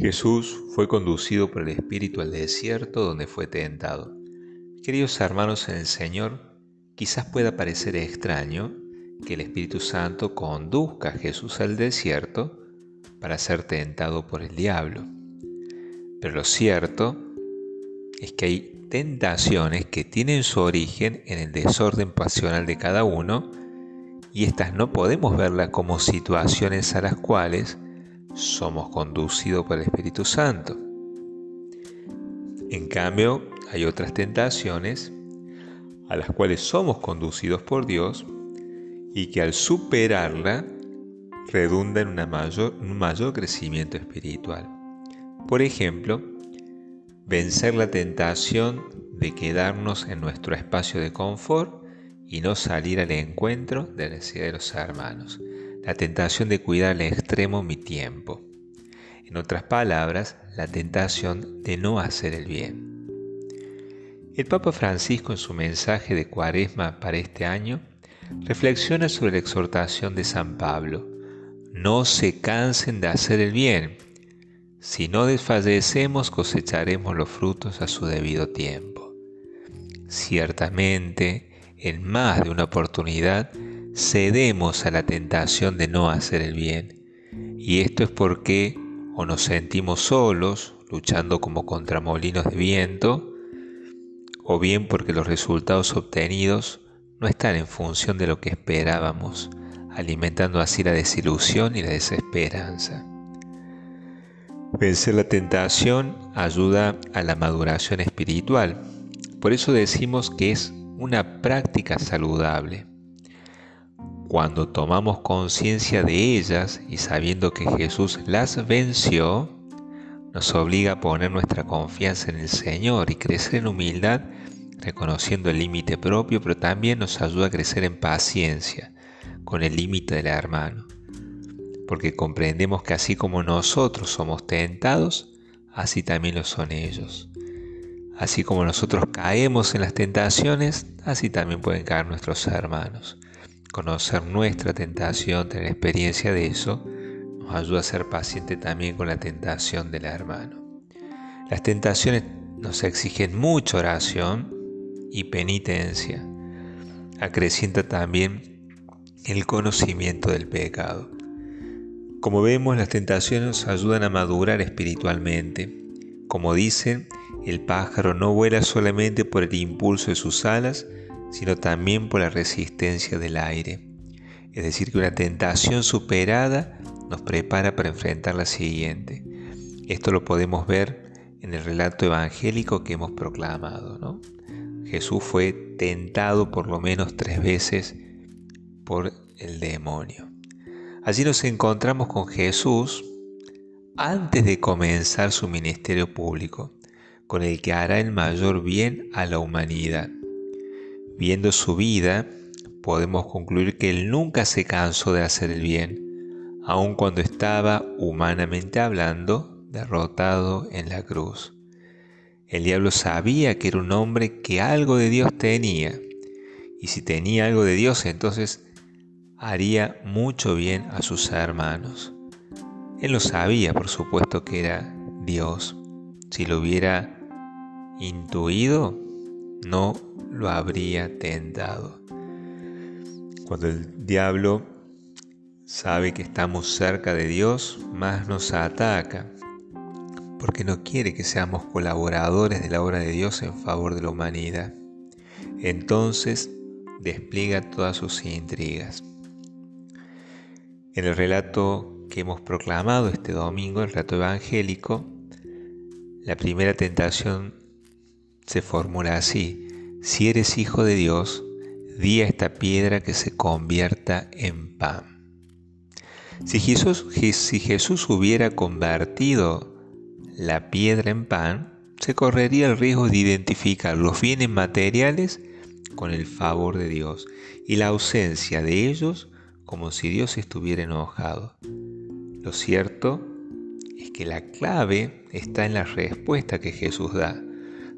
Jesús fue conducido por el Espíritu al desierto donde fue tentado. Queridos hermanos en el Señor, quizás pueda parecer extraño que el Espíritu Santo conduzca a Jesús al desierto para ser tentado por el diablo. Pero lo cierto es que hay tentaciones que tienen su origen en el desorden pasional de cada uno y estas no podemos verlas como situaciones a las cuales somos conducidos por el Espíritu Santo. En cambio, hay otras tentaciones a las cuales somos conducidos por Dios y que al superarla redunda en un mayor crecimiento espiritual. Por ejemplo, vencer la tentación de quedarnos en nuestro espacio de confort y no salir al encuentro de la necesidad de los hermanos la tentación de cuidar al extremo mi tiempo. En otras palabras, la tentación de no hacer el bien. El Papa Francisco en su mensaje de Cuaresma para este año reflexiona sobre la exhortación de San Pablo. No se cansen de hacer el bien. Si no desfallecemos cosecharemos los frutos a su debido tiempo. Ciertamente, en más de una oportunidad, cedemos a la tentación de no hacer el bien. Y esto es porque o nos sentimos solos, luchando como contra molinos de viento, o bien porque los resultados obtenidos no están en función de lo que esperábamos, alimentando así la desilusión y la desesperanza. Vencer la tentación ayuda a la maduración espiritual. Por eso decimos que es una práctica saludable. Cuando tomamos conciencia de ellas y sabiendo que Jesús las venció, nos obliga a poner nuestra confianza en el Señor y crecer en humildad, reconociendo el límite propio, pero también nos ayuda a crecer en paciencia con el límite del hermano. Porque comprendemos que así como nosotros somos tentados, así también lo son ellos. Así como nosotros caemos en las tentaciones, así también pueden caer nuestros hermanos. Conocer nuestra tentación, tener experiencia de eso, nos ayuda a ser paciente también con la tentación del hermano. Las tentaciones nos exigen mucha oración y penitencia. Acrecienta también el conocimiento del pecado. Como vemos, las tentaciones nos ayudan a madurar espiritualmente. Como dicen, el pájaro no vuela solamente por el impulso de sus alas, sino también por la resistencia del aire. Es decir, que una tentación superada nos prepara para enfrentar la siguiente. Esto lo podemos ver en el relato evangélico que hemos proclamado. Jesús fue tentado por lo menos tres veces por el demonio. Allí nos encontramos con Jesús antes de comenzar su ministerio público, con el que hará el mayor bien a la humanidad. Viendo su vida, podemos concluir que él nunca se cansó de hacer el bien, aun cuando estaba, humanamente hablando, derrotado en la cruz. El diablo sabía que era un hombre que algo de Dios tenía, y si tenía algo de Dios, entonces haría mucho bien a sus hermanos. Él lo sabía, por supuesto, que era Dios. Si lo hubiera intuido, no lo habría tentado. Cuando el diablo sabe que estamos cerca de Dios, más nos ataca, porque no quiere que seamos colaboradores de la obra de Dios en favor de la humanidad. Entonces despliega todas sus intrigas. En el relato que hemos proclamado este domingo, el relato evangélico, la primera tentación se formula así. Si eres hijo de Dios, di a esta piedra que se convierta en pan. Si Jesús, si Jesús hubiera convertido la piedra en pan, se correría el riesgo de identificar los bienes materiales con el favor de Dios y la ausencia de ellos como si Dios estuviera enojado. Lo cierto es que la clave está en la respuesta que Jesús da.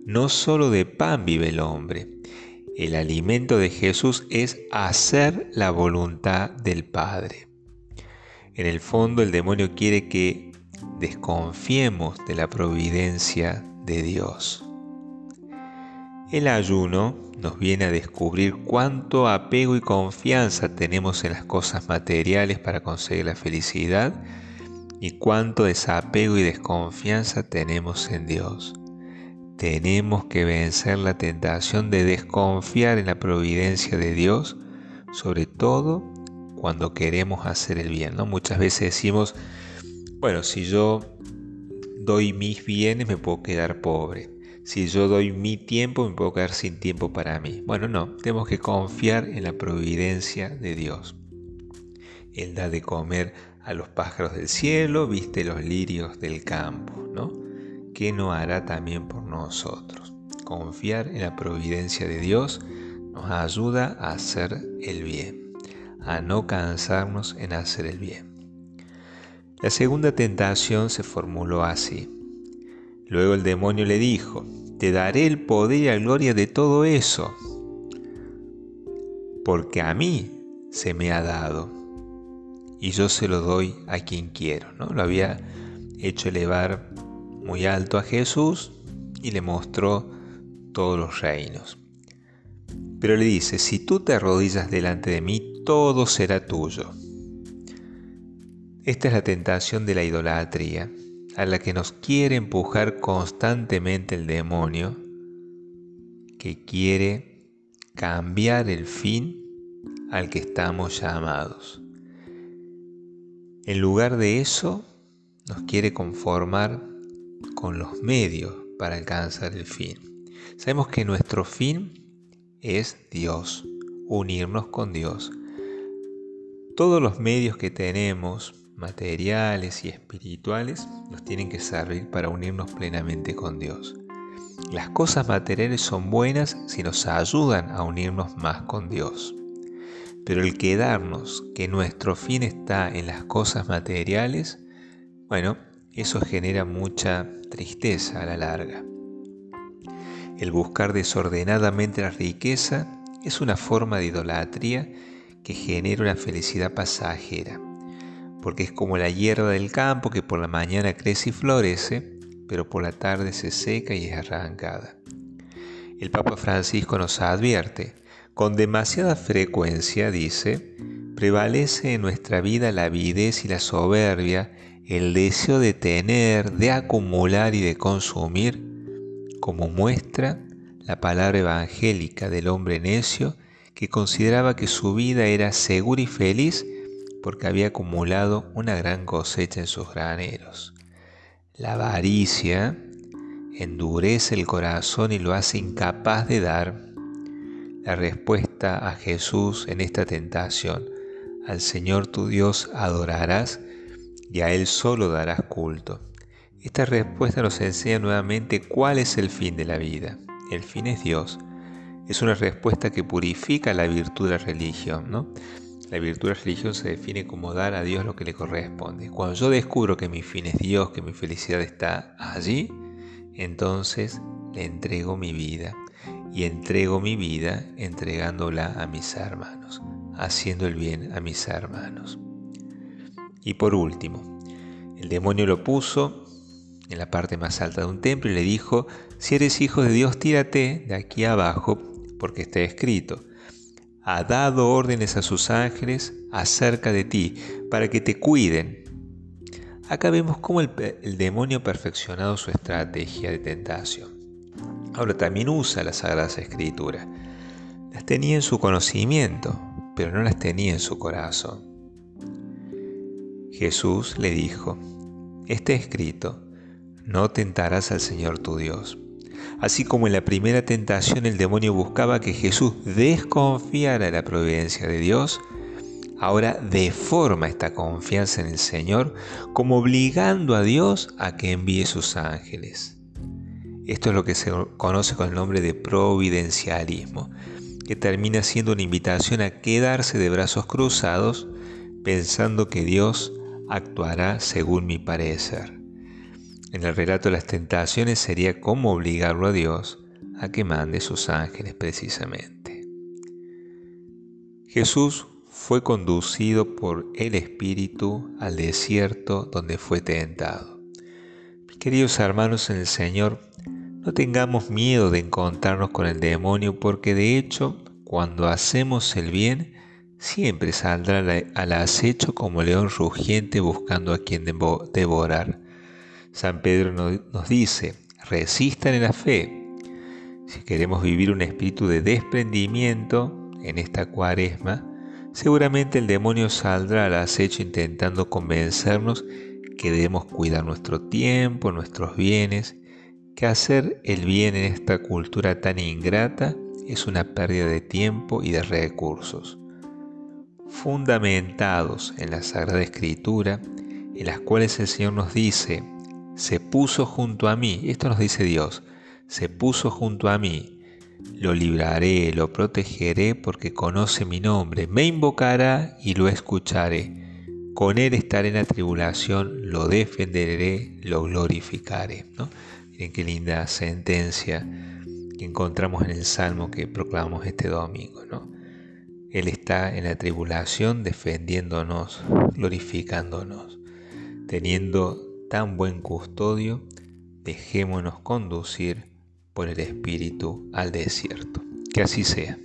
No solo de pan vive el hombre. El alimento de Jesús es hacer la voluntad del Padre. En el fondo el demonio quiere que desconfiemos de la providencia de Dios. El ayuno nos viene a descubrir cuánto apego y confianza tenemos en las cosas materiales para conseguir la felicidad y cuánto desapego y desconfianza tenemos en Dios. Tenemos que vencer la tentación de desconfiar en la providencia de Dios, sobre todo cuando queremos hacer el bien. ¿no? Muchas veces decimos, bueno, si yo doy mis bienes me puedo quedar pobre. Si yo doy mi tiempo me puedo quedar sin tiempo para mí. Bueno, no, tenemos que confiar en la providencia de Dios. Él da de comer a los pájaros del cielo, viste los lirios del campo, ¿no? ¿Qué no hará también por nosotros? Confiar en la providencia de Dios nos ayuda a hacer el bien, a no cansarnos en hacer el bien. La segunda tentación se formuló así. Luego el demonio le dijo, te daré el poder y la gloria de todo eso, porque a mí se me ha dado y yo se lo doy a quien quiero. ¿no? Lo había hecho elevar muy alto a Jesús y le mostró todos los reinos. Pero le dice, si tú te arrodillas delante de mí, todo será tuyo. Esta es la tentación de la idolatría, a la que nos quiere empujar constantemente el demonio, que quiere cambiar el fin al que estamos llamados. En lugar de eso, nos quiere conformar con los medios para alcanzar el fin. Sabemos que nuestro fin es Dios, unirnos con Dios. Todos los medios que tenemos materiales y espirituales nos tienen que servir para unirnos plenamente con Dios. Las cosas materiales son buenas si nos ayudan a unirnos más con Dios. Pero el quedarnos que nuestro fin está en las cosas materiales, bueno, eso genera mucha tristeza a la larga. El buscar desordenadamente la riqueza es una forma de idolatría que genera una felicidad pasajera porque es como la hierba del campo que por la mañana crece y florece, pero por la tarde se seca y es arrancada. El Papa Francisco nos advierte, con demasiada frecuencia, dice, prevalece en nuestra vida la avidez y la soberbia, el deseo de tener, de acumular y de consumir, como muestra la palabra evangélica del hombre necio que consideraba que su vida era segura y feliz porque había acumulado una gran cosecha en sus graneros. La avaricia endurece el corazón y lo hace incapaz de dar la respuesta a Jesús en esta tentación. Al Señor tu Dios adorarás y a Él solo darás culto. Esta respuesta nos enseña nuevamente cuál es el fin de la vida. El fin es Dios. Es una respuesta que purifica la virtud de la religión, ¿no? La virtud de la religión se define como dar a Dios lo que le corresponde. Cuando yo descubro que mi fin es Dios, que mi felicidad está allí, entonces le entrego mi vida. Y entrego mi vida entregándola a mis hermanos, haciendo el bien a mis hermanos. Y por último, el demonio lo puso en la parte más alta de un templo y le dijo, si eres hijo de Dios, tírate de aquí abajo, porque está escrito ha dado órdenes a sus ángeles acerca de ti, para que te cuiden. Acá vemos cómo el, demonio ha perfeccionado su estrategia de tentación. Ahora también usa las Sagradas Escrituras. Las tenía en su conocimiento, pero no las tenía en su corazón. Jesús le dijo, está escrito, no tentarás al Señor tu Dios. Así como en la primera tentación el demonio buscaba que Jesús desconfiara de la providencia de Dios, ahora deforma esta confianza en el Señor como obligando a Dios a que envíe sus ángeles. Esto es lo que se conoce con el nombre de providencialismo, que termina siendo una invitación a quedarse de brazos cruzados pensando que Dios actuará según mi parecer. En el relato de las tentaciones sería cómo obligarlo a Dios a que mande sus ángeles precisamente. Jesús fue conducido por el Espíritu al desierto donde fue tentado. Queridos hermanos en el Señor, no tengamos miedo de encontrarnos con el demonio porque de hecho cuando hacemos el bien siempre saldrá al acecho como león rugiente buscando a quien devorar. San Pedro nos dice, resistan en la fe. Si queremos vivir un espíritu de desprendimiento en esta cuaresma, seguramente el demonio saldrá al acecho intentando convencernos que debemos cuidar nuestro tiempo, nuestros bienes, que hacer el bien en esta cultura tan ingrata es una pérdida de tiempo y de recursos. Fundamentados en la Sagrada Escritura, en las cuales el Señor nos dice, se puso junto a mí, esto nos dice Dios, se puso junto a mí, lo libraré, lo protegeré porque conoce mi nombre, me invocará y lo escucharé. Con él estaré en la tribulación, lo defenderé, lo glorificaré. Miren qué linda sentencia que encontramos en el Salmo que proclamamos este domingo. Él está en la tribulación defendiéndonos, glorificándonos, teniendo tan buen custodio, dejémonos conducir por el Espíritu al desierto. Que así sea.